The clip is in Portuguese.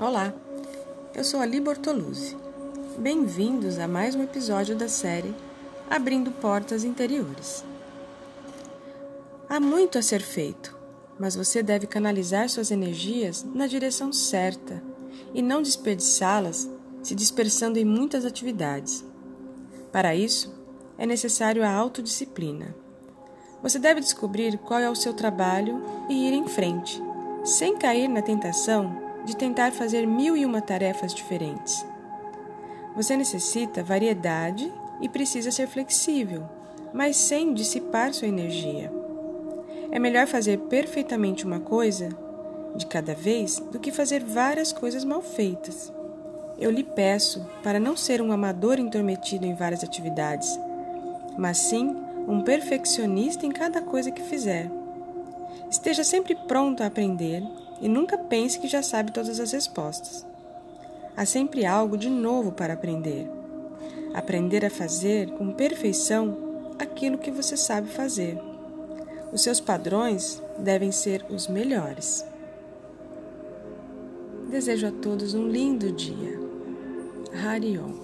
Olá, eu sou Ali Bortoluzzi. Bem-vindos a mais um episódio da série Abrindo Portas Interiores. Há muito a ser feito, mas você deve canalizar suas energias na direção certa e não desperdiçá-las se dispersando em muitas atividades. Para isso, é necessário a autodisciplina. Você deve descobrir qual é o seu trabalho e ir em frente, sem cair na tentação de tentar fazer mil e uma tarefas diferentes. Você necessita variedade e precisa ser flexível, mas sem dissipar sua energia. É melhor fazer perfeitamente uma coisa de cada vez do que fazer várias coisas mal feitas. Eu lhe peço para não ser um amador intrometido em várias atividades, mas sim um perfeccionista em cada coisa que fizer. Esteja sempre pronto a aprender e nunca pense que já sabe todas as respostas. Há sempre algo de novo para aprender. Aprender a fazer com perfeição aquilo que você sabe fazer. Os seus padrões devem ser os melhores. Desejo a todos um lindo dia. Harion.